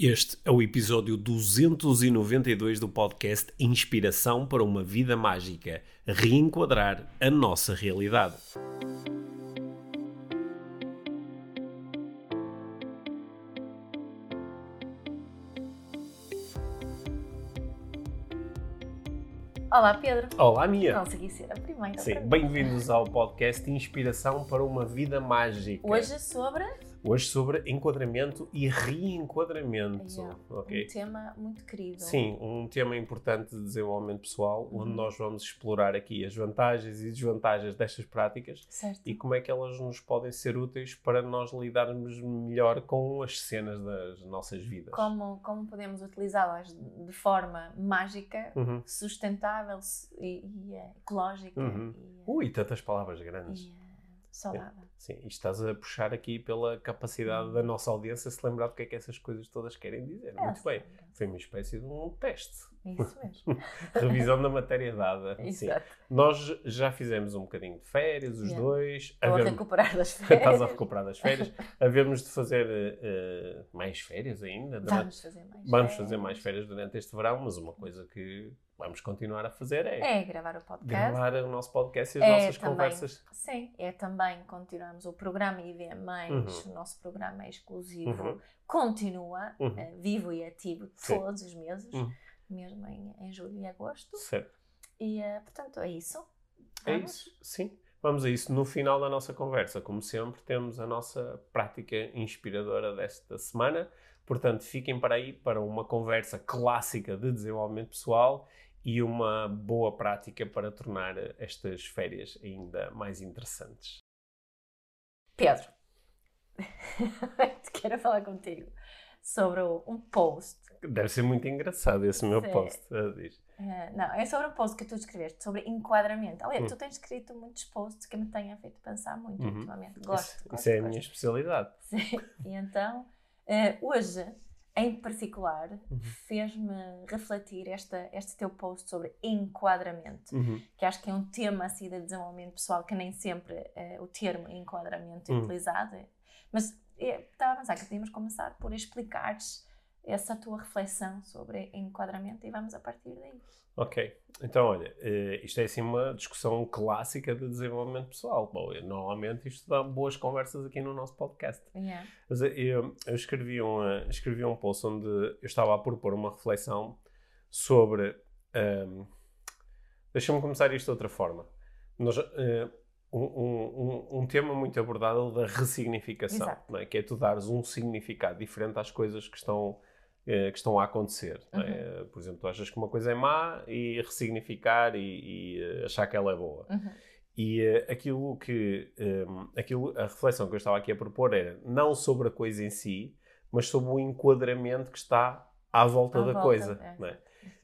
Este é o episódio 292 do podcast Inspiração para uma Vida Mágica Reenquadrar a Nossa Realidade. Olá, Pedro. Olá, Mia. Consegui ser a primeira. Sim, bem-vindos ao podcast Inspiração para uma Vida Mágica. Hoje é sobre Hoje sobre enquadramento e reenquadramento. Yeah, ok? um tema muito querido. Sim, um tema importante de desenvolvimento pessoal, onde Uhum. nós vamos explorar aqui as vantagens e desvantagens destas práticas Certo. e como é que elas nos podem ser úteis para nós lidarmos melhor com as cenas das nossas vidas. Como, como podemos utilizá-las de forma mágica, Uhum. sustentável e, e, eh, ecológica Uhum. e, eh, Ui, tantas palavras grandes. e, eh, saudável. Sim, e estás a puxar aqui pela capacidade da nossa audiência se lembrar do que é que essas coisas todas querem dizer. É, Muito bem. sim, Foi uma espécie de um teste. Isso mesmo. Revisão da matéria dada. Sim. Exato. Nós já fizemos um bocadinho de férias, os Yeah. dois. Estou a Havemos- recuperar das férias. Estás a recuperar das férias. Havemos de fazer eh, mais férias ainda. durante- Vamos fazer mais Vamos férias. fazer mais férias durante este verão, mas uma coisa que vamos continuar a fazer é, É gravar o podcast. gravar o nosso podcast e as É, nossas também. conversas. Sim, é também continuamos o programa IV+, Uhum. o nosso programa é exclusivo, Uhum. continua eh, vivo e ativo Sim. todos os meses, Uhum. mesmo em, em julho e agosto. Certo. E, eh, portanto, é isso. É Vamos? isso, sim. Vamos a isso. No final da nossa conversa, como sempre, temos a nossa prática inspiradora desta semana. Portanto, fiquem para aí para uma conversa clássica de desenvolvimento pessoal e uma boa prática para tornar estas férias ainda mais interessantes. Pedro, quero falar contigo sobre um post. Deve ser muito engraçado esse meu Sim. post. diz. eh, não, é sobre um post que tu escreveste sobre enquadramento. Aliás, Hum. tu tens escrito muitos posts que me têm feito pensar muito Uhum. ultimamente. Gosto. Isso, gosto, isso é a gosto. minha especialidade. Sim. E então, eh, hoje, em particular, Uhum. fez-me refletir esta, este teu post sobre enquadramento, Uhum. que acho que é um tema assim de desenvolvimento pessoal que nem sempre eh, o termo enquadramento é Uhum. utilizado. Mas eh, estava a pensar que podíamos começar por explicares essa tua reflexão sobre enquadramento e vamos a partir daí. Ok, então olha, eh, isto é assim uma discussão clássica de desenvolvimento pessoal. Bom, eu, normalmente isto dá boas conversas aqui no nosso podcast. Yeah. Mas eh, eu, eu escrevi, um, eh, escrevi um post onde eu estava a propor uma reflexão sobre. ehm, Deixa-me começar isto de outra forma. Nós, eh, um, um- um- um tema muito abordado é o da ressignificação, é? que é tu dares um significado diferente às coisas que estão, que estão a acontecer. não Uhum. é? Por exemplo, tu achas que uma coisa é má e ressignificar e, e, eh, achar que ela é boa. Uhum. E eh, aquilo que um, aquilo, a reflexão que eu estava aqui a propor era não sobre a coisa em si, mas sobre o enquadramento que está à volta À da volta, coisa. é, é?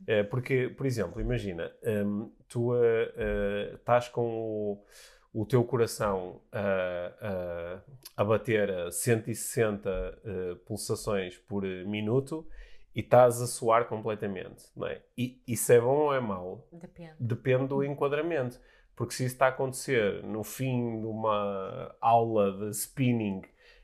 Eh, porque, por exemplo, imagina, hum, tu eh, eh, estás com o, o teu coração a- a- a bater a 160 eh, pulsações por minuto e estás a suar completamente. Não é? E isso é bom ou é mau? Depende. depende do enquadramento. Porque se isso está a acontecer no fim de uma aula de spinning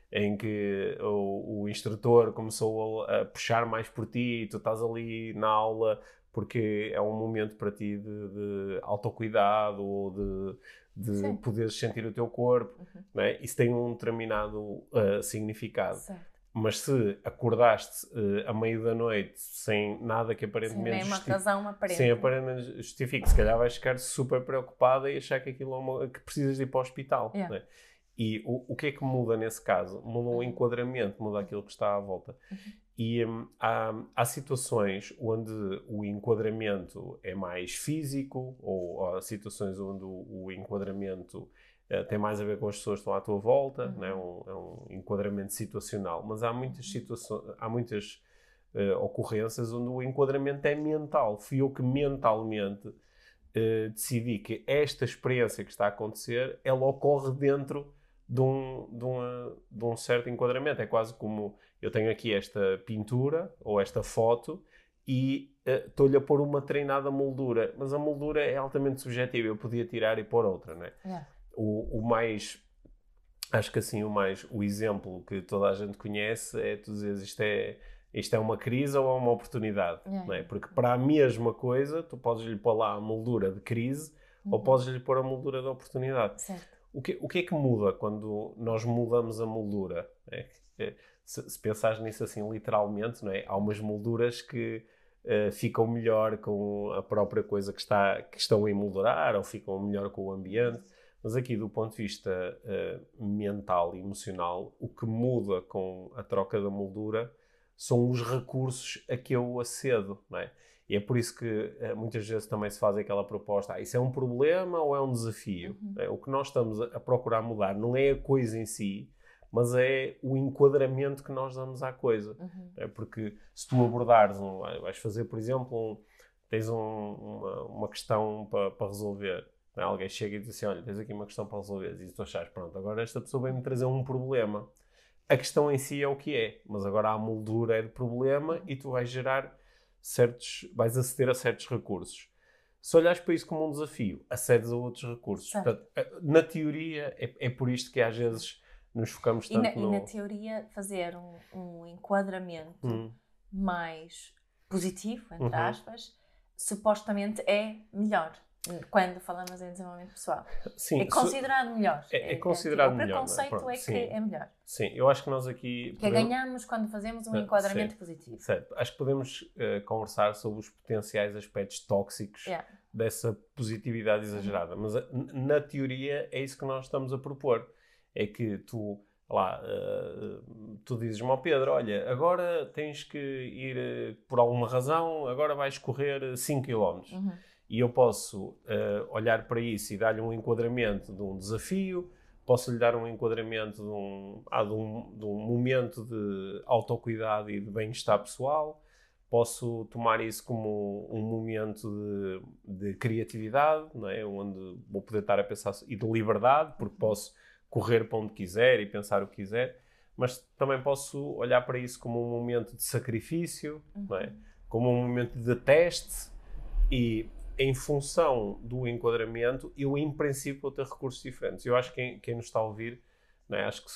em que o, o instrutor começou a, a puxar mais por ti e tu estás ali na aula porque é um momento para ti de, de autocuidado ou de, de Sim. poderes sentir o teu corpo, Uhum. não é? isso tem um determinado ah, significado. Certo. Mas se acordaste ah, a meio da noite sem nada que Sem aparentemente nenhuma justi- razão aparente. Sim, aparentemente justifique. Se calhar vais ficar super preocupada e achar que aquilo é uma, que precisas de ir para o hospital. Yeah. né? E o, o que é que muda nesse caso? Muda o Uhum. enquadramento, muda aquilo que está à volta. E hum, há, há situações onde o enquadramento é mais físico, ou há situações onde o, o enquadramento eh, tem mais a ver com as pessoas que estão à tua volta, Uhum. né? um, é um enquadramento situacional. Mas há muitas situações, há muitas eh, ocorrências onde o enquadramento é mental. Fui eu que mentalmente eh, decidi que esta experiência que está a acontecer, ela ocorre dentro de um, de, uma- de um certo enquadramento. É quase como eu tenho aqui esta pintura ou esta foto e eh, estou-lhe a pôr uma treinada moldura, mas a moldura é altamente subjetiva, eu podia tirar e pôr outra, não é? Yeah. O, o mais acho que assim o mais o exemplo que toda a gente conhece é tu dizes isto é isto é uma crise ou é uma oportunidade, É. não é? Porque para a mesma coisa, tu podes lhe pôr lá a moldura de crise ou Uhum. podes lhe pôr a moldura de oportunidade. Certo. O que, o que é que muda quando nós mudamos a moldura? É é, se, se pensares nisso assim literalmente, não é? há umas molduras que eh, ficam melhor com a própria coisa que, está, que estão a emoldurar ou ficam melhor com o ambiente. Mas aqui, do ponto de vista eh, mental e emocional, o que muda com a troca da moldura são os recursos a que eu acedo, não é? E é por isso que eh, muitas vezes também se faz aquela proposta: ah, isso é um problema ou é um desafio? Uhum. É, o que nós estamos a, a procurar mudar não é a coisa em si, mas é o enquadramento que nós damos à coisa. Uhum. É porque se tu abordares, um, vais fazer, por exemplo, um- tens um- uma, uma questão para, para resolver. não é? Alguém chega e diz assim: Olha, tens aqui uma questão para resolver. E tu achas, pronto, agora esta pessoa vem-me trazer um problema. A questão em si é o que é, mas agora a moldura é de problema e tu vais gerar certos. vais aceder a certos recursos. Se olhares para isso como um desafio, acedes a outros recursos. Certo. Portanto, na teoria, é, é por isto que às vezes nos focamos E tanto na, e no. na teoria, fazer um, um enquadramento Hum, mais positivo, entre Uhum. aspas, supostamente é melhor. Quando falamos em desenvolvimento pessoal. sim, É considerado melhor. É- é considerado o melhor, não é? preconceito é sim. que é melhor. Sim, eu acho que nós aqui. Que é podemos- ganhamos quando fazemos um Ah, enquadramento sim. positivo. Certo, acho que podemos eh, conversar sobre os potenciais aspectos tóxicos Yeah. dessa positividade exagerada. Mas n- na teoria é isso que nós estamos a propor. É que tu, lá, eh, tu dizes-me ao Pedro, olha, agora tens que ir, eh, por alguma razão, agora vais correr 5 km. Uhum. E eu posso eh, olhar para isso e dar-lhe um enquadramento de um desafio, posso lhe dar um enquadramento de um, ah, de um, de um momento de autocuidado e de bem-estar pessoal, posso tomar isso como um momento de, de criatividade, não é? onde vou poder estar a pensar, e de liberdade, porque posso correr para onde quiser e pensar o que quiser, mas também posso olhar para isso como um momento de sacrifício, não é? como um momento de teste e em função do enquadramento, eu em princípio vou ter recursos diferentes. Eu acho que quem, quem nos está a ouvir, é? acho, que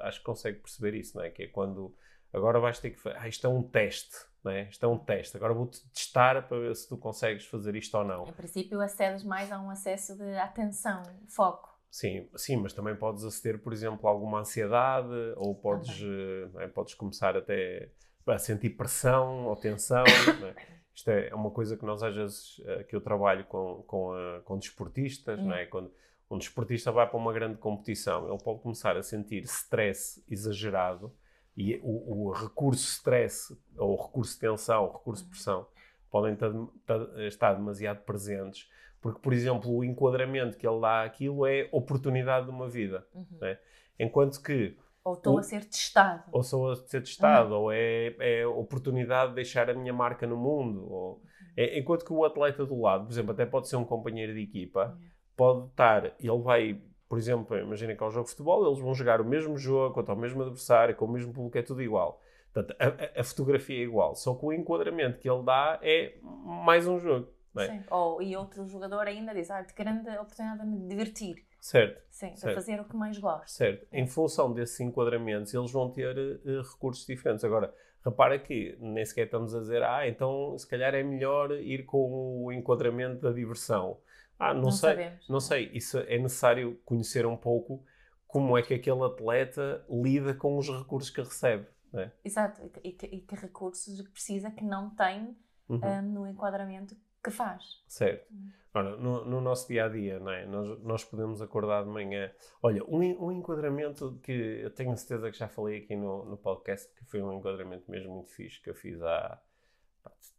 acho que consegue perceber isso, é? que é quando agora vais ter que fazer, ah, isto é um teste, é? isto é um teste, agora vou-te testar para ver se tu consegues fazer isto ou não. Em princípio, acedes mais a um acesso de atenção, foco. Sim, sim, mas também podes aceder, por exemplo, a alguma ansiedade, ou podes, eh, é? podes começar até a sentir pressão ou tensão. não é? Isto é uma coisa que nós às vezes, eh, que eu trabalho com, com, a- com desportistas, não é? Quando um desportista vai para uma grande competição, ele pode começar a sentir stress exagerado e o, o recurso stress, ou o recurso tensão, o recurso de pressão, podem ta- ta- estar demasiado presentes, porque, por exemplo, o enquadramento que ele dá àquilo é oportunidade de uma vida. Uhum. né? Enquanto que Ou estou O- a ser testado. ou sou a ser testado, ou é, é oportunidade de deixar a minha marca no mundo. Ou, é- enquanto que o atleta do lado, por exemplo, até pode ser um companheiro de equipa, pode estar, ele vai, por exemplo, imagina que é um jogo de futebol, eles vão jogar o mesmo jogo, contra o mesmo adversário, com o mesmo público, é tudo igual. Portanto, a- a fotografia é igual, só que o enquadramento que ele dá é mais um jogo. É? Sim. Ou, e outro jogador ainda diz, ah, que grande oportunidade de me divertir. Certo. Sim, de Certo. fazer o que mais gosto. Certo. Em função desses enquadramentos, eles vão ter eh, recursos diferentes. Agora, repara que nem sequer estamos a dizer, ah, então se calhar é melhor ir com o enquadramento da diversão. Ah, não, Não sei. sabemos. Não sei. Isso é necessário conhecer um pouco como é que aquele atleta lida com os recursos que recebe. é? Exato. E que, e que- recursos precisa que não tem Uhum. ah, no enquadramento que faz. Certo. Hum. Ora, no, no nosso dia a dia, não é? nós, nós podemos acordar de manhã. Olha, um, um enquadramento que eu tenho certeza que já falei aqui no, no podcast, que foi um enquadramento mesmo muito fixe que eu fiz há,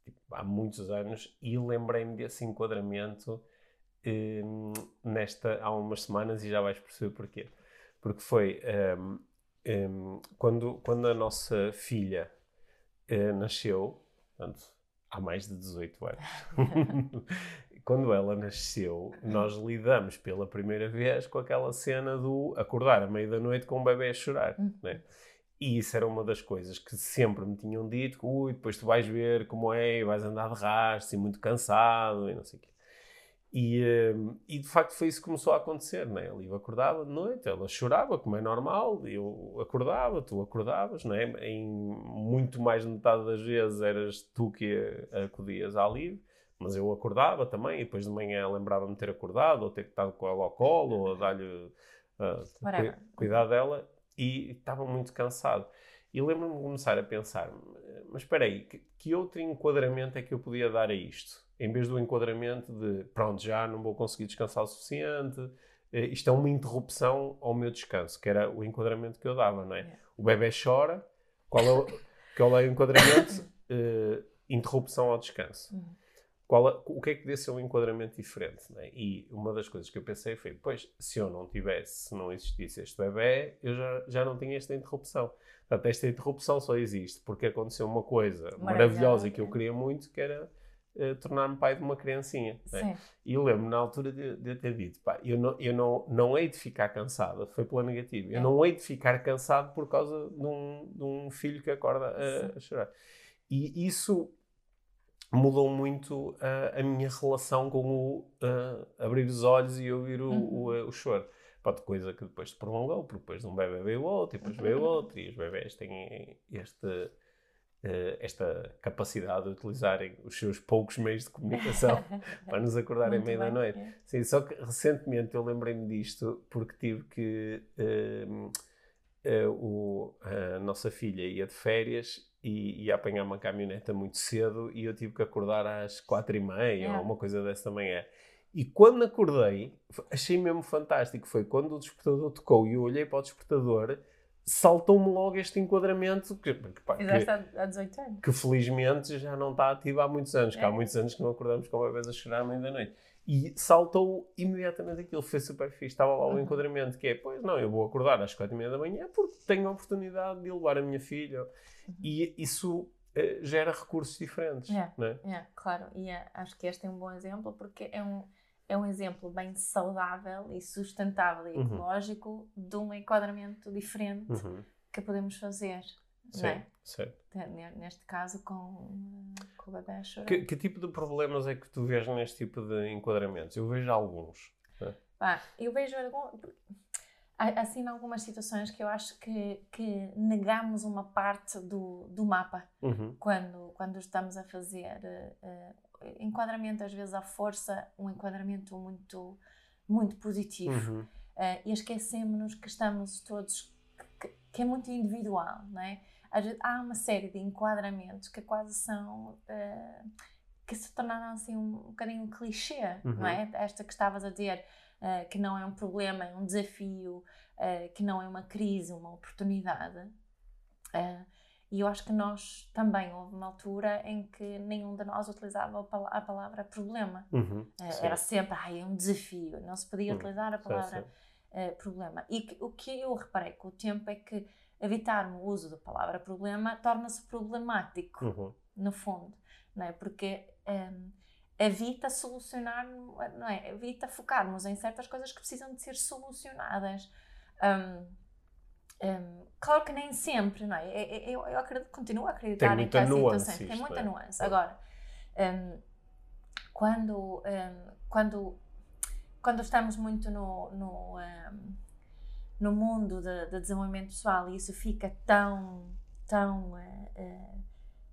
tipo, há muitos anos e lembrei-me desse enquadramento hum, nesta, há umas semanas e já vais perceber porquê. Porque foi hum, quando, quando a nossa filha eh, nasceu, portanto, há mais de 18 anos. Quando ela nasceu, nós lidamos pela primeira vez com aquela cena do acordar à meia da noite com um bebê a chorar. Uhum. né? E isso era uma das coisas que sempre me tinham dito: ui, depois tu vais ver como é, e vais andar de rastro e muito cansado e não sei o quê. E, uh, e de facto foi isso que começou a acontecer, né? A Liv acordava de noite, ela chorava, como é normal, eu acordava, tu acordavas, né? Em muito mais de metade das vezes eras tu que acudias à Liv, mas eu acordava também, e depois de manhã lembrava-me de ter acordado, ou ter estado com ela ao colo, ou dar-lhe uh, cuidar dela, e estava muito cansado. E lembro-me de começar a pensar, mas espera aí, que, que outro enquadramento é que eu podia dar a isto? Em vez do enquadramento de pronto, já não vou conseguir descansar o suficiente, eh, isto é uma interrupção ao meu descanso, que era o enquadramento que eu dava, não é? Yeah. O bebê chora, qual é o, qual é o enquadramento? uh, interrupção ao descanso. Uhum. Qual é, o que é que desse ser um enquadramento diferente? É? E uma das coisas que eu pensei foi, pois, se eu não tivesse, se não existisse este bebê, eu já, já não tinha esta interrupção. Portanto, esta interrupção só existe porque aconteceu uma coisa maravilhosa e que eu queria muito, que era uh, tornar-me pai de uma criancinha. Né? E lembro na altura de, de ter dito: pá, eu, não, eu não, não hei de ficar cansada, foi pela negativa, é. eu não hei de ficar cansado por causa de um, de um filho que acorda a, a chorar. E isso mudou muito uh, a minha relação com o uh, abrir os olhos e ouvir o, uhum. o, o choro. Pode coisa que depois se prolongou, porque depois de um bebê veio outro, e depois veio outro, e os bebés têm este esta capacidade de utilizarem os seus poucos meios de comunicação para nos acordarem meio da noite. É. Sim, só que recentemente eu lembrei-me disto porque tive que. Uh, uh, o, a nossa filha ia de férias e ia apanhar uma caminhoneta muito cedo e eu tive que acordar às quatro e meia é. ou uma coisa dessa manhã. E quando acordei, achei mesmo fantástico. Foi quando o despertador tocou e eu olhei para o despertador saltou-me logo este enquadramento que, que, pá, que, há 18 anos. que felizmente já não está ativo há muitos anos, é. que há é. muitos anos que não acordamos com bebês a chorar à meia da noite. E saltou imediatamente aquilo, foi super fixe. Estava lá o uhum. enquadramento que é, pois não, eu vou acordar às quatro e meia da manhã porque tenho a oportunidade de levar a minha filha. Uhum. E isso uh, gera recursos diferentes. É, não é? é claro. E é, acho que este é um bom exemplo porque é um é um exemplo bem saudável e sustentável e uhum. ecológico de um enquadramento diferente uhum. que podemos fazer. Sim, é? certo. Neste caso, com, com o bebê a chorar. Que, que, tipo de problemas é que tu vês neste tipo de enquadramentos? Eu vejo alguns. Né? Ah, eu vejo alguns. Assim, em algumas situações que eu acho que, que negamos uma parte do, do mapa uhum. quando, quando estamos a fazer uh, enquadramento às vezes à força, um enquadramento muito, muito positivo. Uhum. Uh, e esquecemos-nos que estamos todos, que, que, é muito individual, não é? Há uma série de enquadramentos que quase são, uh, que se tornaram assim um, um bocadinho um clichê, uhum. não é? Esta que estavas a dizer, uh, que não é um problema, é um desafio, que não é uma crise, uma oportunidade. Uh, e eu acho que nós também houve uma altura em que nenhum de nós utilizava a palavra problema. Uhum, uh, era sempre, ai, é um desafio. Não se podia uhum, utilizar a palavra uh, problema. E que, o que eu reparei com o tempo é que evitar o uso da palavra problema torna-se problemático, uhum. no fundo. Não é? Porque um, evita solucionar, não é? Evita focarmos em certas coisas que precisam de ser solucionadas. Um, um, claro que nem sempre, não é? Eu, eu, acredito, continuo a acreditar em que há situações. Tem muita é? nuance. Agora, um, quando, um, quando, quando estamos muito no, no, no mundo de, de, desenvolvimento pessoal e isso fica tão, tão uh,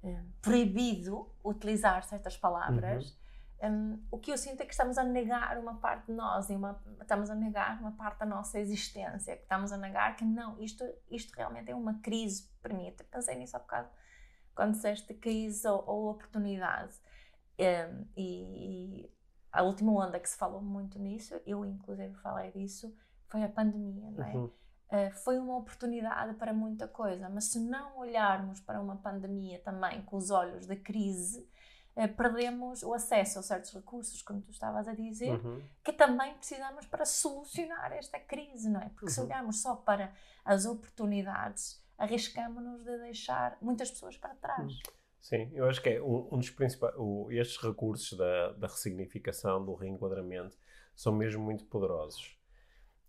uh, proibido utilizar certas palavras. Uhum um, o que eu sinto é que estamos a negar uma parte de nós, e uma, estamos a negar uma parte da nossa existência, que estamos a negar que não, isto, isto realmente é uma crise para mim. Eu pensei nisso há bocado, quando disseste crise ou, ou oportunidade. Um, e, e, a última onda que se falou muito nisso, eu inclusive falei disso, foi a pandemia, não é? Uhum. Uh, foi uma oportunidade para muita coisa, mas se não olharmos para uma pandemia também com os olhos da crise, perdemos o acesso a certos recursos, como tu estavas a dizer, uhum. que também precisamos para solucionar esta crise, não é? Porque uhum. se olharmos só para as oportunidades, arriscamos-nos de deixar muitas pessoas para trás. Uhum. Sim, eu acho que é um, um dos principais. O, estes recursos da, da ressignificação, do reenquadramento, são mesmo muito poderosos.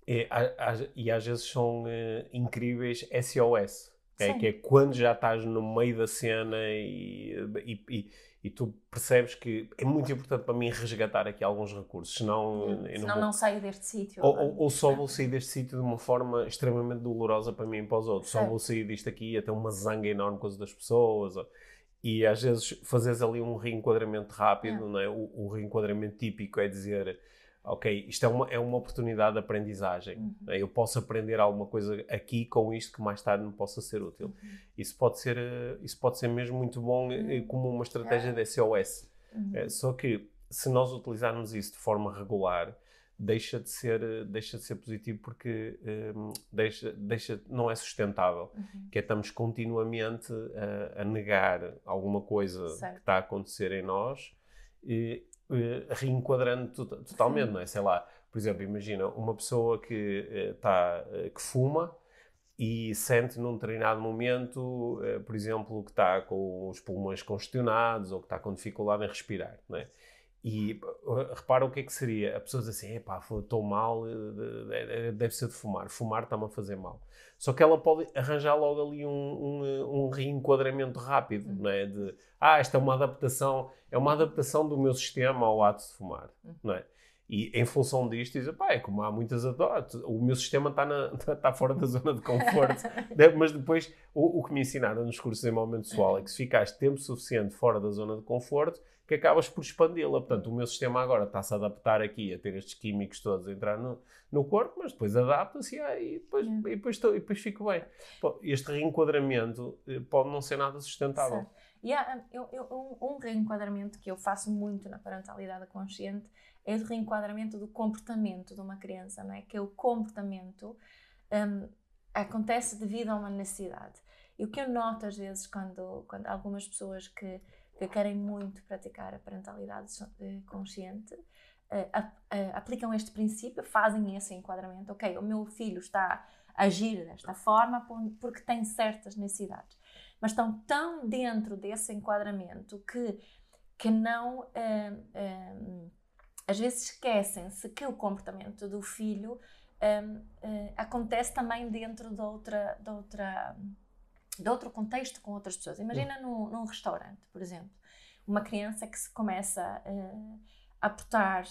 E, a, a, e às vezes são uh, incríveis SOS É, que é quando já estás no meio da cena e, e, e, e, tu percebes que é muito importante para mim resgatar aqui alguns recursos, senão, hum, senão não, vou... não saio deste sítio. Ou, ou, ou, só vou sair deste sítio de uma forma extremamente dolorosa para mim e para os outros. Só vou sair disto aqui ter uma zanga enorme com as das pessoas. Ou... E às vezes fazes ali um reenquadramento rápido, é. não é? O, o reenquadramento típico é dizer ok, isto é uma, é uma oportunidade de aprendizagem. Uhum. Né? Eu posso aprender alguma coisa aqui com isto que mais tarde me possa ser útil. Uhum. Isso, pode ser, eh, isso pode ser mesmo muito bom eh, uhum. como uma estratégia de SOS. Uhum. É, só que se nós utilizarmos isso de forma regular, deixa de ser, eh, deixa de ser positivo porque um, deixa, deixa, não é sustentável. Uhum. Que é, estamos continuamente a, a negar alguma coisa certo. que está a acontecer em nós e, uh, reenquadrando totalmente, Sim. não é? Sei lá, por exemplo, imagina uma pessoa que, uh, tá, uh, que fuma e sente num determinado momento, por exemplo, que está com os pulmões congestionados ou que está com dificuldade em respirar, não é? E repara o que é que seria. A pessoa diz assim: epá, estou mal, deve ser de fumar. Fumar está-me a fazer mal. Só que ela pode arranjar logo ali um, um, um reenquadramento rápido, não é? De, ah, esta é uma adaptação, é uma adaptação do meu sistema ao ato de fumar, não é? E em função disto, diz, pá, é como há muitas adotes, o meu sistema está, na, está fora da zona de conforto. Mas depois, o, o, que me ensinaram nos cursos de desenvolvimento pessoal é que se ficares tempo suficiente fora da zona de conforto, que acabas por expandi-la. Portanto, o meu sistema agora está-se a adaptar aqui, a ter estes químicos todos a entrar no, no corpo, mas depois adapta-se e, depois, e, depois, e depois fico bem. Este reenquadramento eh, pode não ser nada sustentável. Certo. E há, eu, eu, um, um reenquadramento que eu faço muito na parentalidade consciente é o reenquadramento do comportamento de uma criança, não é? Que é o comportamento um, acontece devido a uma necessidade. E o que eu noto às vezes quando, quando algumas pessoas que que querem muito praticar a parentalidade eh, consciente, uh, uh, aplicam este princípio, fazem esse enquadramento. Ok, o meu filho está a agir desta forma porque tem certas necessidades, mas estão tão dentro desse enquadramento que, que não. Uh, às vezes esquecem-se que o comportamento do filho acontece também dentro de outra. De outra de outro contexto com outras pessoas. Imagina num, num restaurante, por exemplo, uma criança que se começa uh, a portar,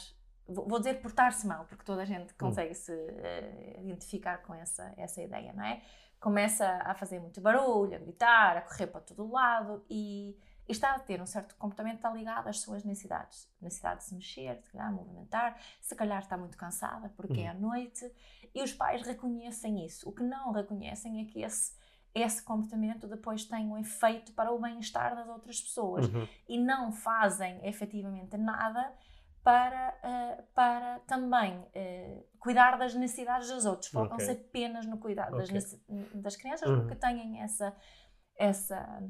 vou dizer portar-se mal, porque toda a gente hum. consegue se uh, identificar com essa, essa ideia, não é? Começa a fazer muito barulho, a gritar, a correr para todo lado e, e está a ter um certo comportamento está ligado às suas necessidades. Necessidade de se mexer, de calhar, movimentar, se calhar está muito cansada porque é uhum. à noite e os pais reconhecem isso. O que não reconhecem é que esse esse comportamento depois tem um efeito para o bem-estar das outras pessoas uhum. e não fazem efetivamente nada para, uh, para também uh, cuidar das necessidades dos outros. Focam-se okay. apenas no cuidado okay. das, das crianças uhum. porque têm essa, essa,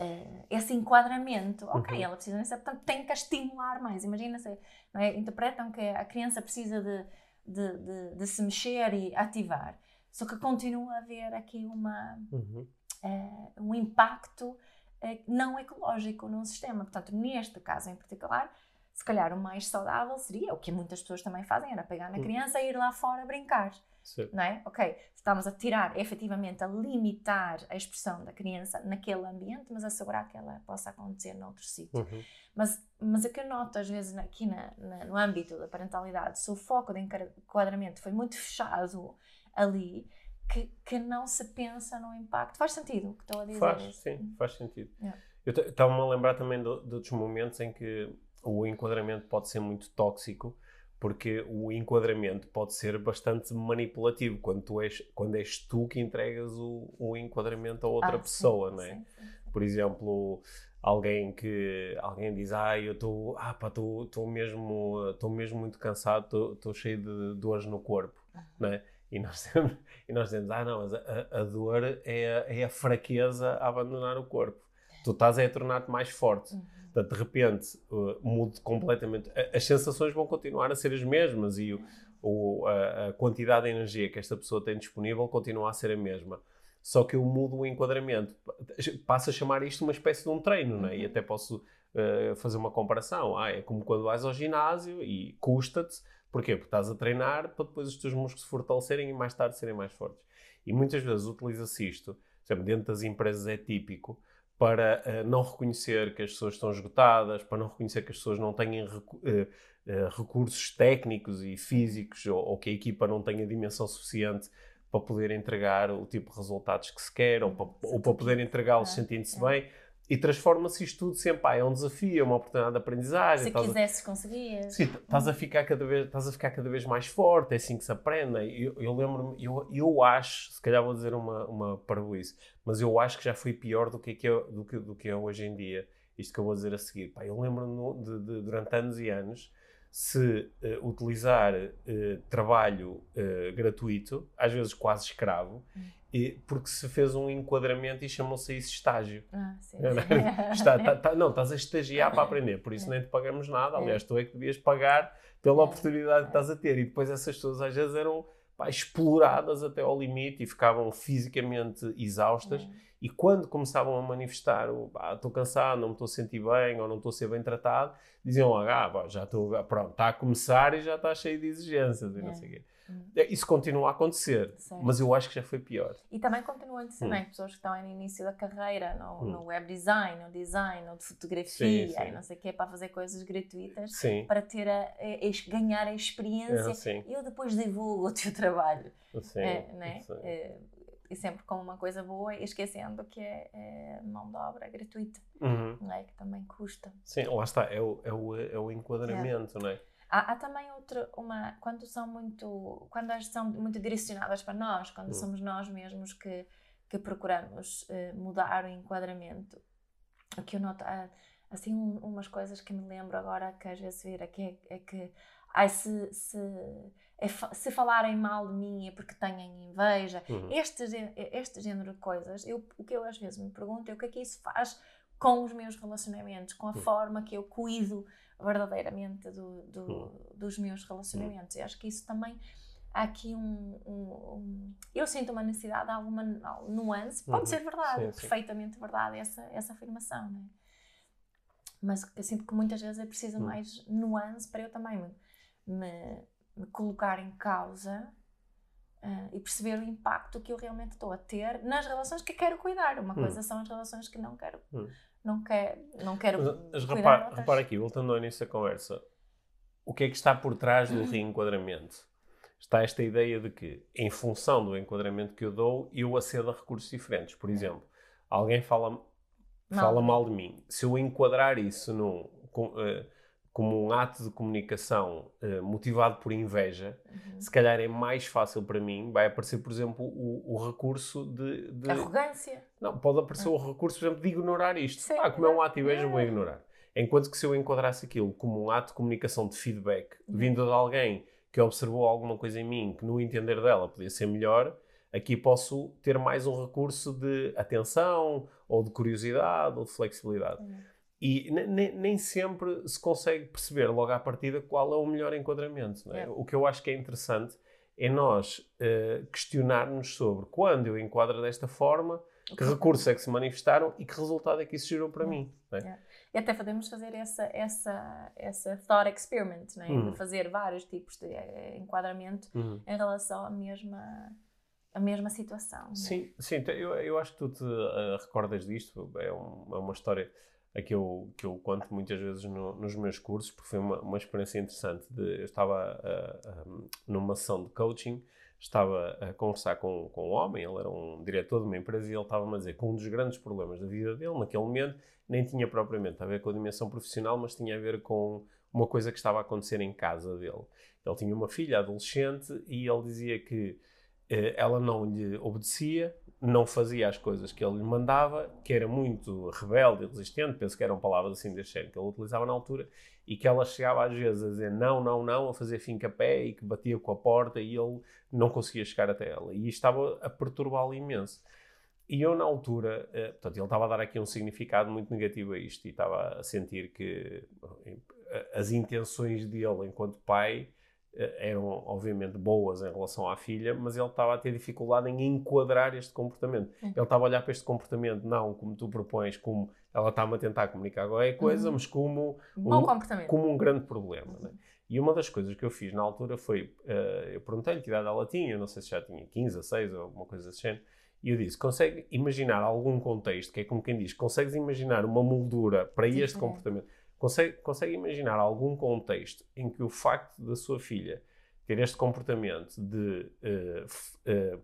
uh, esse enquadramento. Ok, uhum. ela precisa disso, portanto tem que a estimular mais. Imagina-se, é? interpretam que a criança precisa de, de, de, de se mexer e ativar. Só que continua a haver aqui uma, uhum. uh, um impacto uh, não ecológico no sistema. Portanto, neste caso em particular, se calhar o mais saudável seria, o que muitas pessoas também fazem, era pegar na uhum. criança e ir lá fora brincar. Sim. Não é? Ok, estamos a tirar, efetivamente, a limitar a expressão da criança naquele ambiente, mas assegurar que ela possa acontecer noutro sítio. Uhum. Mas, mas o que eu noto, às vezes, aqui na, na, no âmbito da parentalidade, se o foco de enquadramento foi muito fechado ali que, que não se pensa no impacto. Faz sentido o que estou a dizer? Faz, sim, faz sentido. Yeah. Eu estava-me a lembrar também de, de outros momentos em que o enquadramento pode ser muito tóxico, porque o enquadramento pode ser bastante manipulativo quando, tu és, quando és tu que entregas o, o enquadramento a outra ah, pessoa, sim, não é? Sim, sim. Por exemplo, alguém que alguém diz, ah, eu estou ah, mesmo, estou mesmo muito cansado, estou cheio de dores no corpo, não é? E nós, temos, e nós dizemos, ah não, a, a dor é a, é a fraqueza a abandonar o corpo. Tu estás a tornar-te mais forte. Uhum. Portanto, de repente, uh, mude completamente. As sensações vão continuar a ser as mesmas e o, o, a, a, quantidade de energia que esta pessoa tem disponível continua a ser a mesma. Só que eu mudo o enquadramento. Passo a chamar isto uma espécie de um treino, uhum. E até posso uh, fazer uma comparação. Ah, é como quando vais ao ginásio e custa-te Porquê? Porque estás a treinar para depois os teus músculos se fortalecerem e mais tarde serem mais fortes. E muitas vezes utiliza-se isto por exemplo, dentro das empresas é típico, para uh, não reconhecer que as pessoas estão esgotadas, para não reconhecer que as pessoas não têm recu uh, recursos técnicos e físicos ou, ou, que a equipa não tenha dimensão suficiente para poder entregar o tipo de resultados que se quer ou para, ou para poder entregá-los sentindo-se bem e transforma-se isto tudo sempre, ah, é um desafio, é uma oportunidade de aprendizagem. Se quisesse, a... conseguias. Sim, estás a, ficar cada vez, estás a ficar cada vez mais forte, é assim que se aprende. Eu, eu lembro-me, eu, eu acho, se calhar vou dizer uma, uma parvoíce, mas eu acho que já foi pior do que, é, do, que, do que é hoje em dia. Isto que eu vou dizer a seguir. Pá, eu lembro-me de, de, durante anos e anos, se uh, utilizar uh, trabalho uh, gratuito, às vezes quase escravo, hum e, porque se fez um enquadramento e chamou-se isso estágio. Ah, sim. Não, Está, tá, tá, não, estás a estagiar para aprender, por isso é. nem te pagamos nada. Aliás, tu é que devias pagar pela é. oportunidade que estás a ter. E depois essas pessoas às vezes eram pá, exploradas até ao limite e ficavam fisicamente exaustas. É. E quando começavam a manifestar, estou cansado, não me estou a sentir bem ou não estou a ser bem tratado, diziam logo, ah, pá, já estou, pronto, está a começar e já está cheio de exigências e não é. sei o quê. Hum. É, isso continua a acontecer, certo. mas eu acho que já foi pior. E também continua a acontecer, hum. pessoas que estão no início da carreira, no, hum. no web design, no design, no de fotografia, sim, sim. não sei o quê, para fazer coisas gratuitas, sim. para ter a, a, a, ganhar a experiência. É, eu depois divulgo o teu trabalho. Sim, é, né? É, e sempre como uma coisa boa, esquecendo que é, é mão de obra gratuita, uhum. não é? que também custa. Sim, lá está, é o, é o, é o enquadramento, não é? Há, há, também outra, uma, quando são muito, quando elas são muito direcionadas para nós, quando uhum. somos nós mesmos que, que procuramos uh, mudar o enquadramento, que eu noto, há, assim, um, umas coisas que me lembro agora que às vezes vira, que é, é que, ai, se, se, é, se falarem mal de mim é porque têm inveja, uhum. este, este género de coisas, eu, o que eu às vezes me pergunto é o que é que isso faz com os meus relacionamentos, com a uhum. forma que eu cuido verdadeiramente do, do, hum. dos meus relacionamentos. Hum. Eu acho que isso também há aqui um, um, um, eu sinto uma necessidade de alguma nuance pode uhum. ser verdade sim, sim. perfeitamente verdade essa essa afirmação né? mas eu sinto que muitas vezes é preciso uhum. mais nuance para eu também me, me, me colocar em causa uh, e perceber o impacto que eu realmente estou a ter nas relações que quero cuidar uma coisa são as relações que não quero não, quer, não quero. Mas, repara, repara aqui, voltando ao início da conversa, o que é que está por trás do reenquadramento? Está esta ideia de que, em função do enquadramento que eu dou, eu acedo a recursos diferentes. Por exemplo, alguém fala, fala mal de mim. Se eu enquadrar isso num, com, uh, como um ato de comunicação uh, motivado por inveja, uhum. se calhar é mais fácil para mim, vai aparecer, por exemplo, o, o recurso de, de, Arrogância. Não, pode aparecer uhum. o recurso, por exemplo, de ignorar isto. Sim, ah, como é um ato de inveja, vou ignorar. Enquanto que se eu enquadrasse aquilo como um ato de comunicação de feedback, uhum. vindo de alguém que observou alguma coisa em mim que no entender dela podia ser melhor, aqui posso ter mais um recurso de atenção, ou de curiosidade, ou de flexibilidade. Uhum. E nem sempre se consegue perceber logo à partida qual é o melhor enquadramento. É? É. O que eu acho que é interessante é nós uh, questionarmos sobre quando eu enquadro desta forma, que recursos é que se manifestaram e que resultado é que isso gerou para mim. É? E até podemos fazer essa, essa, essa thought experiment, né? Uhum. de fazer vários tipos de eh, enquadramento uhum. em relação à mesma, à mesma situação. É? Sim, sim eu, eu acho que tu te uh, recordas disto, é, um, é uma história a que eu, que eu conto muitas vezes no, nos meus cursos, porque foi uma, uma experiência interessante. De, eu estava uh, uh, numa sessão de coaching, estava a conversar com, com um homem, ele era um diretor de uma empresa, e ele estava-me a dizer que um dos grandes problemas da vida dele, naquele momento, nem tinha propriamente a ver com a dimensão profissional, mas tinha a ver com uma coisa que estava a acontecer em casa dele. Ele tinha uma filha adolescente e ele dizia que uh, ela não lhe obedecia, não fazia as coisas que ele lhe mandava, que era muito rebelde e resistente, penso que eram palavras assim deste género que ele utilizava na altura, e que ela chegava às vezes a dizer não, não, não, a fazer fim pé e que batia com a porta e ele não conseguia chegar até ela. E estava a perturbá-lo imenso. E eu, na altura, eh, portanto, ele estava a dar aqui um significado muito negativo a isto e estava a sentir que as intenções dele enquanto pai eram obviamente boas em relação à filha, mas ele estava a ter dificuldade em enquadrar este comportamento. Uhum. Ele estava a olhar para este comportamento não como tu propões, como ela está-me a tentar comunicar qualquer coisa, uhum. mas como um, como um grande problema. Né? E uma das coisas que eu fiz na altura foi, uh, eu perguntei-lhe que idade ela tinha, eu não sei se já tinha 15, 6 ou alguma coisa assim, E eu disse: consegue imaginar algum contexto, que é como quem diz, consegues imaginar uma moldura para Sim, este é. Consegue, consegue imaginar algum contexto em que o facto da sua filha ter este comportamento de, uh, uh,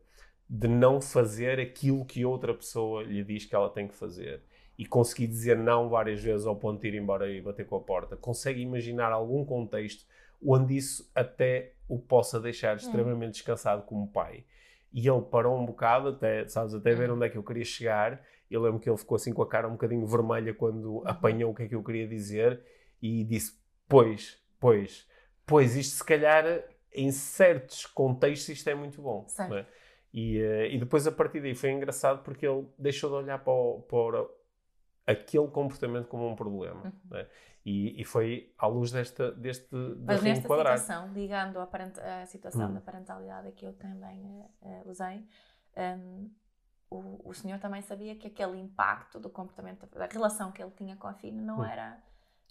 de não fazer aquilo que outra pessoa lhe diz que ela tem que fazer e conseguir dizer não várias vezes ao ponto de ir embora e bater com a porta, consegue imaginar algum contexto onde isso até o possa deixar hum. extremamente descansado como pai e ele parou um bocado, até, sabes, até ver uhum. onde é que eu queria chegar. Eu lembro que ele ficou assim com a cara um bocadinho vermelha quando uhum. apanhou o que é que eu queria dizer e disse: Pois, pois, pois, isto se calhar em certos contextos isto é muito bom. É? E, uh, e depois a partir daí foi engraçado porque ele deixou de olhar para, o, para aquele comportamento como um problema. Uhum. É? E, e, foi à luz desta, deste Mas nesta situação, ligando à, parent, à situação hum. da parentalidade que eu também uh, usei, um, o, o senhor também sabia que aquele impacto do comportamento, da relação que ele tinha com a filha não hum. era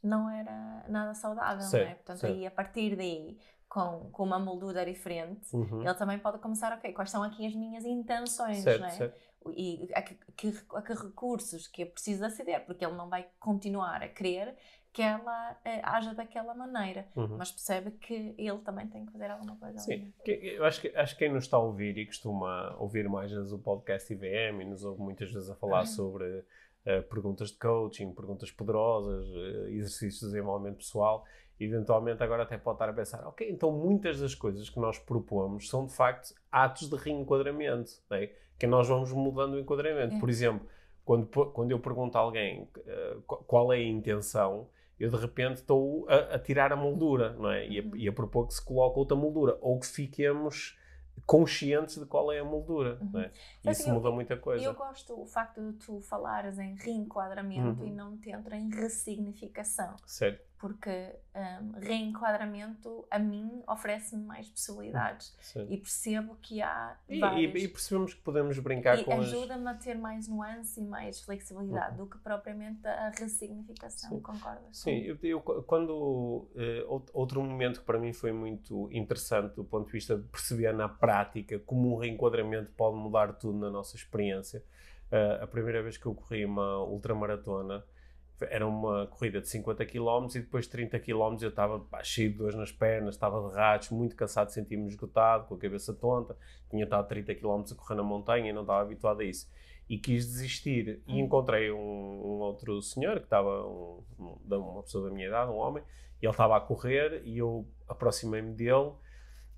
não era nada saudável, certo, não é? Portanto, certo. aí a partir daí, com, com uma moldura diferente, uhum. ele também pode começar, ok, quais são aqui as minhas intenções, certo, não é? Certo. E a que, que, a que recursos que eu preciso aceder, porque ele não vai continuar a querer que ela eh, haja daquela maneira, uhum. mas percebe que ele também tem que fazer alguma coisa Sim, ali. eu acho que, acho que quem nos está a ouvir e costuma ouvir mais vezes o podcast IVM e nos ouve muitas vezes a falar uhum. sobre uh, perguntas de coaching, perguntas poderosas, uh, exercícios de desenvolvimento pessoal, eventualmente agora até pode estar a pensar, ok, então muitas das coisas que nós propomos são de facto atos de reenquadramento, né? que nós vamos mudando o enquadramento. É. Por exemplo, quando, quando eu pergunto a alguém uh, qual é a intenção, eu de repente estou a, a, tirar a moldura, não é? E a, e a, propor que se coloque outra moldura, ou que fiquemos conscientes de qual é a moldura, uhum. não é? Isso eu, muda muita coisa. Eu gosto o facto de tu falares em reenquadramento uhum. e não te entra em ressignificação. Certo porque um, reenquadramento a mim oferece-me mais possibilidades Sim. e percebo que há e, várias... e, e percebemos que podemos brincar e com ajuda-me as... a ter mais nuance e mais flexibilidade uhum. do que propriamente a ressignificação, Sim. concordas? Sim, eu, eu, quando uh, outro momento que para mim foi muito interessante do ponto de vista de perceber na prática como um reenquadramento pode mudar tudo na nossa experiência uh, a primeira vez que eu corri uma ultramaratona era uma corrida de 50 km e depois de 30 km eu estava cheio de dores nas pernas, estava de ratos, muito cansado, sentia-me esgotado, com a cabeça tonta, tinha estado 30 km a correr na montanha e não estava habituado a isso. E quis desistir. E hum. encontrei um, um outro senhor que estava, um, uma pessoa da minha idade, um homem, e ele estava a correr e eu aproximei-me dele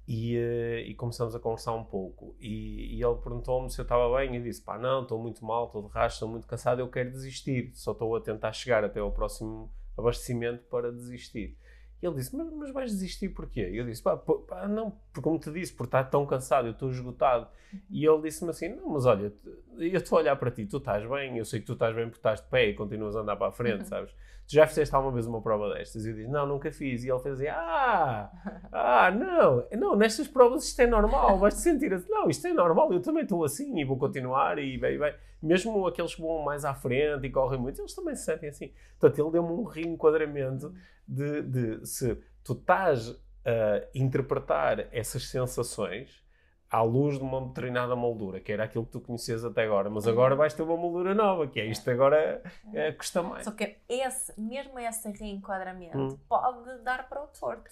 e, uh, e, começamos a conversar um pouco. E, e ele perguntou-me se eu estava bem. E disse: pá, não, estou muito mal, estou de rastro, estou muito cansado, eu quero desistir. Só estou a tentar chegar até ao próximo abastecimento para desistir. E ele disse: Mas, mas vais desistir porquê? E eu disse: pá, pá, não, porque como te disse, por estar tão cansado, eu estou esgotado. E ele disse-me assim: Não, mas olha, eu estou a olhar para ti, tu estás bem, eu sei que tu estás bem porque estás de pé e continuas a andar para a frente, uhum. sabes? Tu já fizeste alguma vez uma prova destas? E eu disse: Não, nunca fiz. E ele fez assim: Ah, ah, não, não, nestas provas isto é normal, vais-te sentir assim: Não, isto é normal, eu também estou assim e vou continuar e bem, bem. Mesmo aqueles que vão mais à frente e correm muito, eles também se sentem assim. Portanto, ele deu-me um reenquadramento de, de se tu estás a interpretar essas sensações à luz de uma determinada moldura, que era aquilo que tu conhecias até agora, mas agora vais ter uma moldura nova, que é isto agora é, custa mais. Só que esse, mesmo esse reenquadramento hum. pode dar para o torto.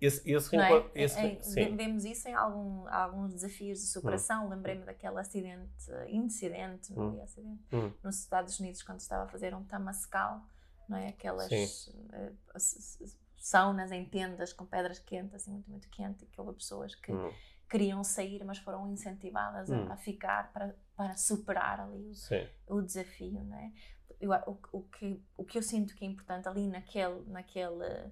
Esse, esse, é? esse é, Vemos isso em algum, alguns desafios de superação. Hum. Lembrei-me daquele acidente, incidente, não hum. acidente, hum. nos Estados Unidos, quando estava a fazer um tamascal não é? Aquelas uh, saunas em tendas com pedras quentes, assim, muito, muito quente, e que houve pessoas que hum. queriam sair, mas foram incentivadas hum. a, a, ficar para, para superar ali o, o desafio, não é? Eu, o, o, que, o que eu sinto que é importante ali naquele, naquele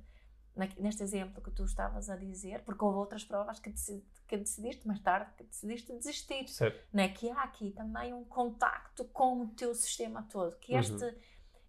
neste exemplo que tu estavas a dizer, porque houve outras provas que, decidi, que decidiste mais tarde, que decidiste desistir, certo. Né? que há aqui também um contacto com o teu sistema todo, que uhum. este uhum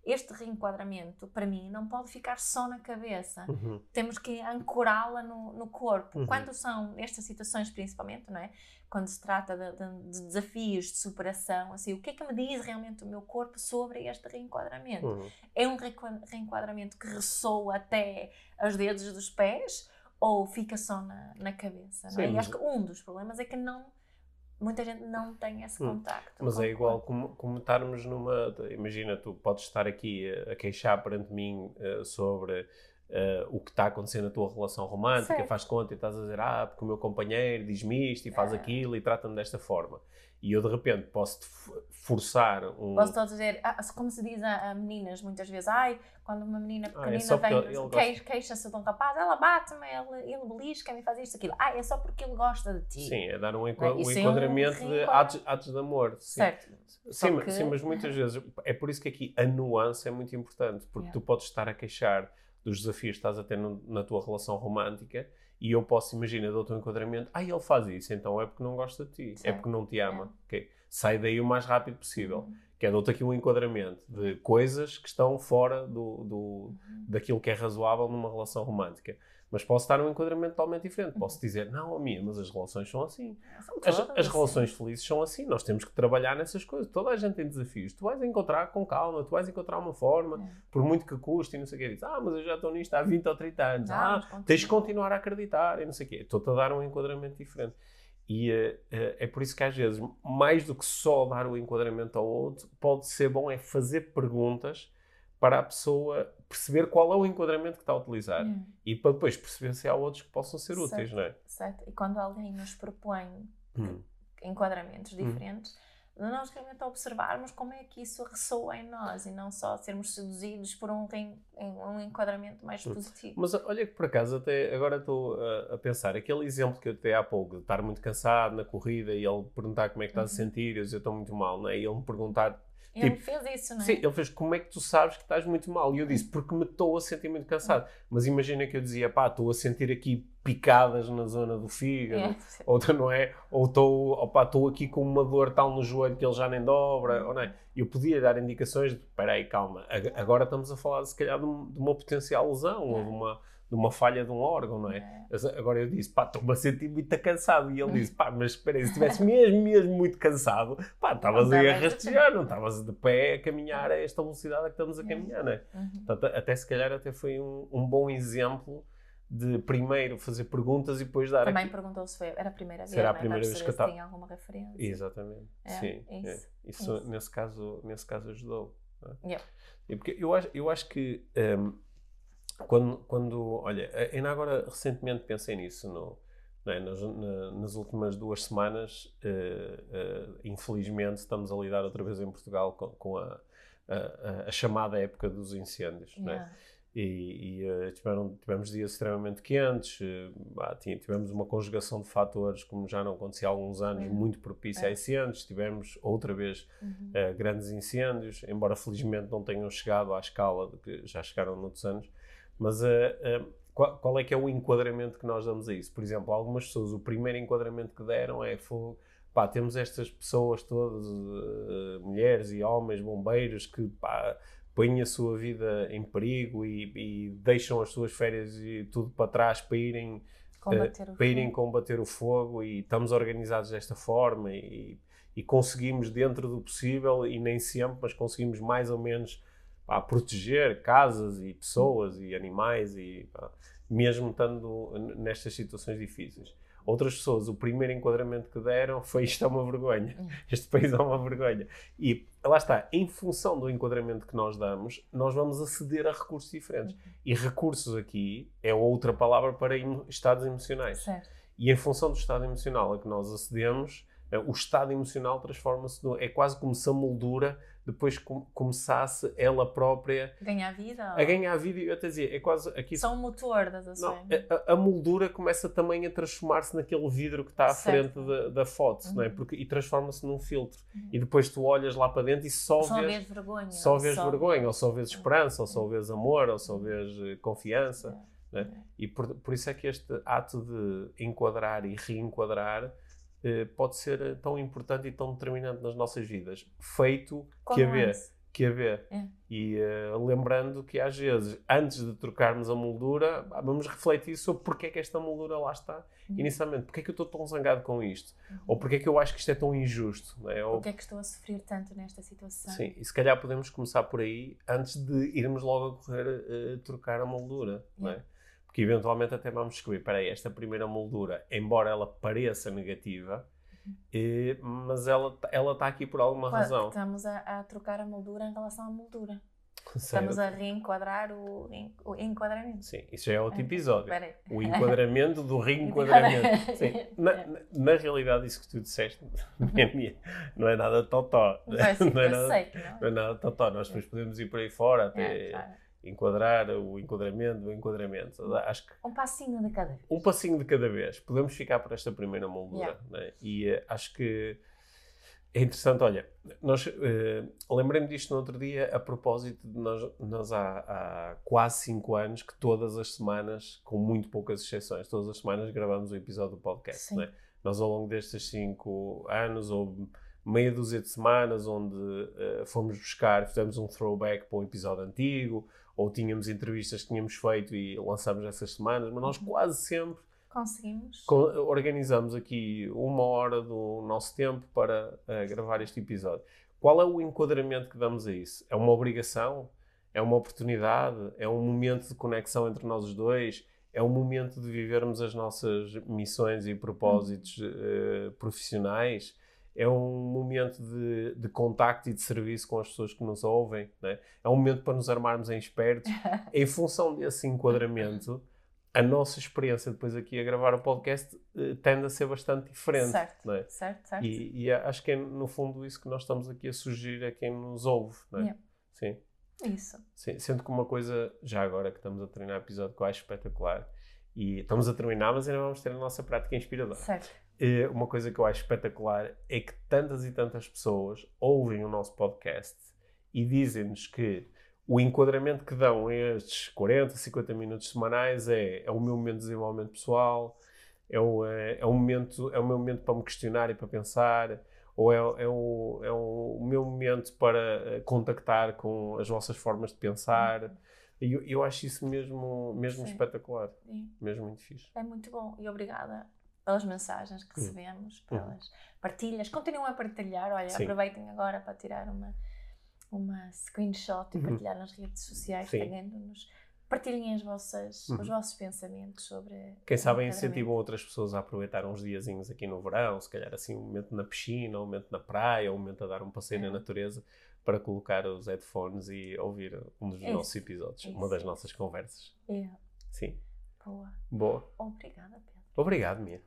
este reenquadramento, para mim, não pode ficar só na cabeça. Uhum. Temos que ancorá-la no, no, corpo. Uhum. Quando são estas situações, principalmente, não é? Quando se trata de, de, de, desafios de superação, assim, o que é que me diz realmente o meu corpo sobre este reenquadramento? Uhum. É um reenquadramento que ressoa até aos dedos dos pés ou fica só na, na cabeça? É? E acho que um dos problemas é que não muita gente não tem esse hum. contacto. Mas é igual como, como estarmos numa. Imagina, tu podes estar aqui a, a queixar perante mim uh, sobre uh, o que está acontecendo na tua relação romântica, certo. faz conta e estás a dizer, ah, porque o meu companheiro diz-me isto e faz é. aquilo e trata-me desta forma. E eu de repente posso forçar um. Posso dizer, ah, como se diz a, a, meninas muitas vezes, ai, quando uma menina pequenina ah, é vem, queixa, queixa-se de um rapaz, ela bate-me, ele, ele belisca-me e faz isto, aquilo. Ah, é só porque ele gosta de ti. Sim, é dar um, enqu um enquadramento é um de atos, atos de amor. Sim. Certo. Sim, que... sim, mas muitas vezes é por isso que aqui a nuance é muito importante, porque yeah. tu podes estar a queixar dos desafios que estás a ter no, na tua relação romântica e eu posso, imaginar, dou-te um enquadramento, ah, ele faz isso, então é porque não gosta de ti, é porque não te ama. É. Okay. Sai daí o mais rápido possível. Uhum. Que é dou-te aqui um enquadramento de coisas que estão fora do, do, uhum. daquilo que é razoável numa relação romântica. Mas posso estar num enquadramento totalmente diferente. Uhum. Posso dizer, não, amiga, mas as relações são assim. São as, as relações felizes são assim. Nós temos que trabalhar nessas coisas. Toda a gente tem desafios. Tu vais encontrar com calma, tu vais encontrar uma forma, é. por muito que custe e não sei o quê. Diz, ah, mas eu já estou nisto há 20 ou 30 anos. ah, tens de continuar a acreditar e não sei o quê. Estou-te a dar um enquadramento diferente. E uh, uh, é por isso que às vezes, mais do que só dar o enquadramento ao outro, pode ser bom é fazer perguntas para a pessoa perceber qual é o enquadramento que está a utilizar hum. e para depois perceber se há outros que possam ser certo, úteis, não é? Certo. E quando alguém nos propõe hum. enquadramentos hum. diferentes, hum. nós realmente observarmos como é que isso ressoa em nós e não só sermos seduzidos por um, um enquadramento mais hum. positivo. Mas olha que por acaso, até agora estou a, a, pensar, aquele exemplo que eu dei há pouco, de estar muito cansado na corrida e ele perguntar como é que estás uhum. a sentir, eu dizer estou muito mal, não é? E ele me perguntar ele tipo, fez isso, não é? Sim, ele fez como é que tu sabes que estás muito mal? E eu disse, porque me estou a sentir muito cansado. Mas imagina que eu dizia, pá, estou a sentir aqui picadas na zona do fígado, é. ou não é? Ou estou aqui com uma dor tal no joelho que ele já nem dobra, ou não é? Eu podia dar indicações de, espera aí, calma, agora estamos a falar se calhar de, uma potencial lesão, ou de uma de uma falha de um órgão, não é? é. Agora eu disse, pá, estou-me a sentir muito cansado. E ele disse, pá, mas espera aí, se estivesse mesmo, mesmo muito cansado, pá, estavas aí a rastejar, não estavas de pé a caminhar a esta velocidade a que estamos a caminhar, não é? Uhum. Portanto, até se calhar até foi um, um bom exemplo de primeiro fazer perguntas e depois dar. Também perguntou se foi, era a primeira vez. Será a primeira vez que eu estava. tinha alguma referência. Exatamente. É, Sim. Isso, é. isso, isso, Nesse, caso, nesse caso ajudou. É? Yeah. Porque eu acho, eu acho que um, quando, quando, olha, ainda agora recentemente pensei nisso, no, é? nas, na, nas, últimas duas semanas, uh, uh, infelizmente, estamos a lidar outra vez em Portugal com, com a, a, a, chamada época dos incêndios. É? Yeah. E, e uh, tiveram, tivemos dias extremamente quentes, tivemos uma conjugação de fatores, como já não acontecia há alguns anos, é. muito propícia é. a incêndios. Tivemos outra vez uhum. grandes incêndios, embora felizmente não tenham chegado à escala de que já chegaram noutros anos. Mas uh, uh, qual, qual, é que é o enquadramento que nós damos a isso? Por exemplo, algumas pessoas, o primeiro enquadramento que deram é pá, temos estas pessoas todas, uh, mulheres e homens, bombeiros, que pá, põem a sua vida em perigo e, e, deixam as suas férias e tudo para trás para irem combater, para irem combater o fogo e estamos organizados desta forma e, e conseguimos dentro do possível e nem sempre, mas conseguimos mais ou menos a proteger casas e pessoas e animais e pá, mesmo estando nestas situações difíceis. Outras pessoas, o primeiro enquadramento que deram foi isto é uma vergonha, hum. este país é uma vergonha. E lá está, em função do enquadramento que nós damos, nós vamos aceder a recursos diferentes. Uhum. E recursos aqui é outra palavra para estados emocionais. Certo. E em função do estado emocional a que nós acedemos, eh, o estado emocional transforma-se, é quase como se a moldura depois com, começasse ela própria ganhar vida a ganhar vida eu até dizia é quase aqui são o motor das ações não, a, a, moldura começa também a transformar-se naquele vidro que está à certo. frente da, da foto uhum. não é? Porque, e transforma-se num filtro uhum. e depois tu olhas lá para dentro e só, só vês, vês vergonha só vês só vergonha ou só vês esperança ou só uhum. vês amor ou só uhum. vês eh, confiança é. é? e por, por isso é que este ato de enquadrar e reenquadrar pode ser eh, tão importante e tão determinante nas nossas vidas. Feito Como que haver. Que haver. É. E uh, lembrando que às vezes, antes de trocarmos a moldura, vamos refletir sobre porque é que esta moldura lá está uhum. inicialmente. Porque é que eu estou tão zangado com isto? Uhum. Ou porque é que eu acho que isto é tão injusto? Não é? Ou... Porque é que estou a sofrer tanto nesta situação? Sim, e se calhar podemos começar por aí antes de irmos logo a correr uh, trocar a moldura. É? Que eventualmente até vamos descobrir, espera aí, esta primeira moldura, embora ela pareça negativa, E, mas ela ela está aqui por alguma Claro, razão. Estamos a, a trocar a moldura em relação à moldura. Estamos Certo? a reenquadrar o, o enquadramento. Sim, isso já é outro É, episódio. O enquadramento do reenquadramento. Sim. Na, na- na realidade, isso que tu disseste não é, não é nada totó. Não é eu nada, sei que não. não é nada totó. Nós depois podemos ir por aí fora É, até claro. Enquadrar o enquadramento do enquadramento. Acho que Um passinho de cada vez. um passinho de cada vez. Podemos ficar por esta primeira moldura. Yeah. né? E eh, acho que é interessante. Olha, nós eh, lembrei-me disto no outro dia a propósito de nós, nós há, há quase 5 anos que todas as semanas, com muito poucas exceções, todas as semanas gravamos um episódio do podcast. Né? Nós ao longo destes 5 anos, houve meia dúzia de semanas onde eh, fomos buscar, fizemos um throwback para um episódio antigo, ou tínhamos entrevistas que tínhamos feito e lançamos essas semanas, mas nós quase sempre Conseguimos. co- organizamos aqui uma hora do nosso tempo para eh, gravar este episódio. Qual é o enquadramento que damos a isso? É uma obrigação? É uma oportunidade? É um momento de conexão entre nós os dois? É um momento de vivermos as nossas missões e propósitos eh, profissionais? É um momento de, de contacto e de serviço com as pessoas que nos ouvem? né? É um momento para nos armarmos em espertos? em função desse enquadramento, a nossa experiência depois aqui a gravar o podcast eh, tende a ser bastante diferente. Certo, não é? certo, certo. E, e acho que é no fundo isso que nós estamos aqui a sugerir a quem nos ouve. Não é? Yeah. Sim, Isso. sim. Sendo que uma coisa, já agora que estamos a terminar o episódio que eu acho espetacular, e estamos a terminar, mas ainda vamos ter a nossa prática inspiradora. Certo. Uma coisa que eu acho espetacular é que tantas e tantas pessoas ouvem o nosso podcast e dizem-nos que o enquadramento que dão a estes 40, 50 minutos semanais é, é o meu momento de desenvolvimento pessoal, é o, é, é o momento, é o meu momento para me questionar e para pensar, ou é, é, o, é o meu momento para eh, contactar com as vossas formas de pensar. E eu, eu acho isso mesmo, mesmo Sim. espetacular, E mesmo muito fixe. É muito bom. E obrigada pelas mensagens que recebemos, pelas partilhas. Continuem a partilhar. Olha, Uhum. Sim. aproveitem agora para tirar uma, uma screenshot e Uhum. partilhar nas redes sociais, Sim. tagando-nos. Partilhem as vossas, Uhum. os vossos pensamentos sobre. Quem sabe incentivam outras pessoas a aproveitar uns diazinhos aqui no verão, se calhar assim um momento na piscina, um momento na praia, um momento a dar um passeio na É. natureza, para colocar os headphones e ouvir um dos Isso, nossos episódios, uma isso, das nossas conversas. É, Sim, boa. boa. Obrigada, Pedro. Obrigado, Mia.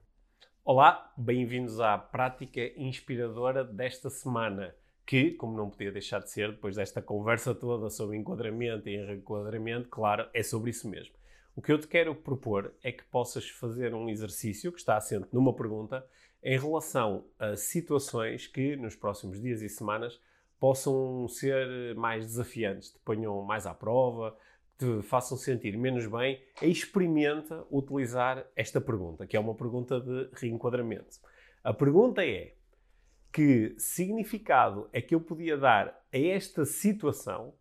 Olá, bem-vindos à prática inspiradora desta semana, que, como não podia deixar de ser, depois desta conversa toda sobre enquadramento e reenquadramento, claro, é sobre isso mesmo. O que eu te quero propor é que possas fazer um exercício que está assente numa pergunta em relação a situações que, nos próximos dias e semanas, possam ser mais desafiantes, te ponham mais à prova, te façam sentir menos bem, experimenta utilizar esta pergunta, que é uma pergunta de reenquadramento. A pergunta é: que significado é que eu podia dar a esta situação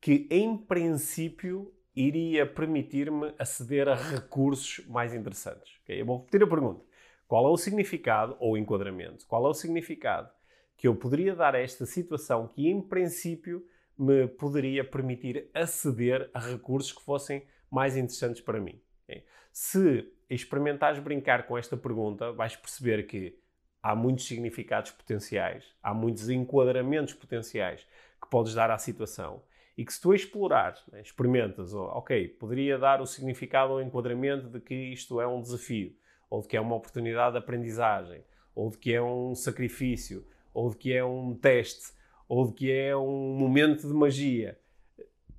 que, em princípio, iria permitir-me aceder a recursos mais interessantes? Ok? Eu vou repetir a pergunta. Qual é o significado, ou enquadramento, qual é o significado que eu poderia dar a esta situação que, em princípio, me poderia permitir aceder a recursos que fossem mais interessantes para mim. Se experimentares brincar com esta pergunta, vais perceber que há muitos significados potenciais, há muitos enquadramentos potenciais que podes dar à situação e que se tu explorares, né, experimentas, ok, poderia dar o significado ou enquadramento de que isto é um desafio, ou de que é uma oportunidade de aprendizagem, ou de que é um sacrifício, ou de que é um teste, ou de que é um momento de magia.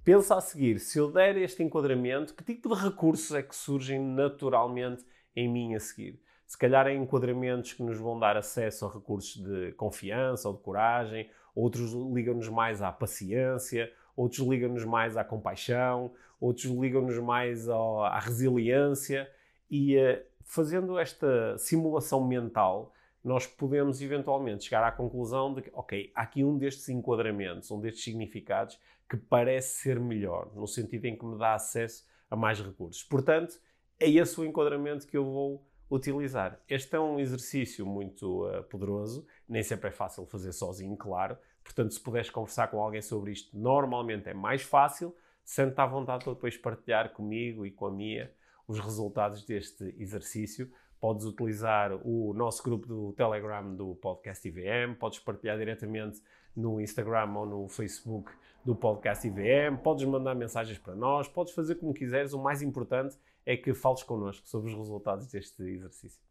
Pensa a seguir, se eu der este enquadramento, que tipo de recursos é que surgem naturalmente em mim a seguir? Se calhar é enquadramentos que nos vão dar acesso a recursos de confiança ou de coragem, outros ligam-nos mais à paciência, outros ligam-nos mais à compaixão, outros ligam-nos mais ao- à resiliência. E eh, fazendo esta simulação mental, nós podemos eventualmente chegar à conclusão de que, ok, há aqui um destes enquadramentos, um destes significados que parece ser melhor, no sentido em que me dá acesso a mais recursos. Portanto, é esse o enquadramento que eu vou utilizar. Este é um exercício muito uh, poderoso, nem sempre é fácil fazer sozinho, claro. Portanto, se puderes conversar com alguém sobre isto, normalmente é mais fácil. Sente-te à vontade para depois partilhar comigo e com a Mia os resultados deste exercício, podes utilizar o nosso grupo do Telegram do Podcast IVM, podes partilhar diretamente no Instagram ou no Facebook do Podcast IVM, podes mandar mensagens para nós, podes fazer como quiseres. O mais importante é que fales connosco sobre os resultados deste exercício.